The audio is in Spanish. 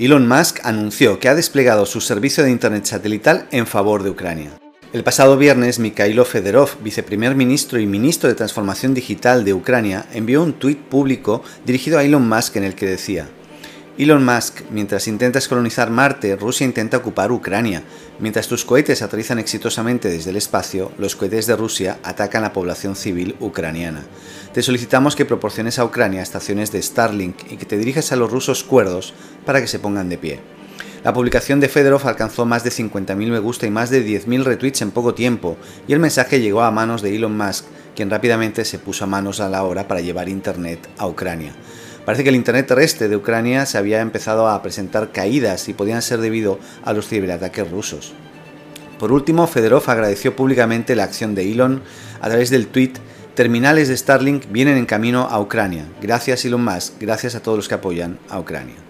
Elon Musk anunció que ha desplegado su servicio de Internet satelital en favor de Ucrania. El pasado viernes, Mikhailo Fedorov, viceprimer ministro y ministro de Transformación Digital de Ucrania, envió un tuit público dirigido a Elon Musk en el que decía Elon Musk, mientras intentas colonizar Marte, Rusia intenta ocupar Ucrania. Mientras tus cohetes aterrizan exitosamente desde el espacio, los cohetes de Rusia atacan la población civil ucraniana. Te solicitamos que proporciones a Ucrania estaciones de Starlink y que te dirijas a los rusos cuerdos para que se pongan de pie. La publicación de Fedorov alcanzó más de 50.000 me gusta y más de 10.000 retweets en poco tiempo, y el mensaje llegó a manos de Elon Musk, quien rápidamente se puso a manos a la hora para llevar Internet a Ucrania. Parece que el Internet terrestre de Ucrania se había empezado a presentar caídas y podían ser debido a los ciberataques rusos. Por último, Fedorov agradeció públicamente la acción de Elon a través del tweet Terminales de Starlink vienen en camino a Ucrania. Gracias Elon Musk, gracias a todos los que apoyan a Ucrania.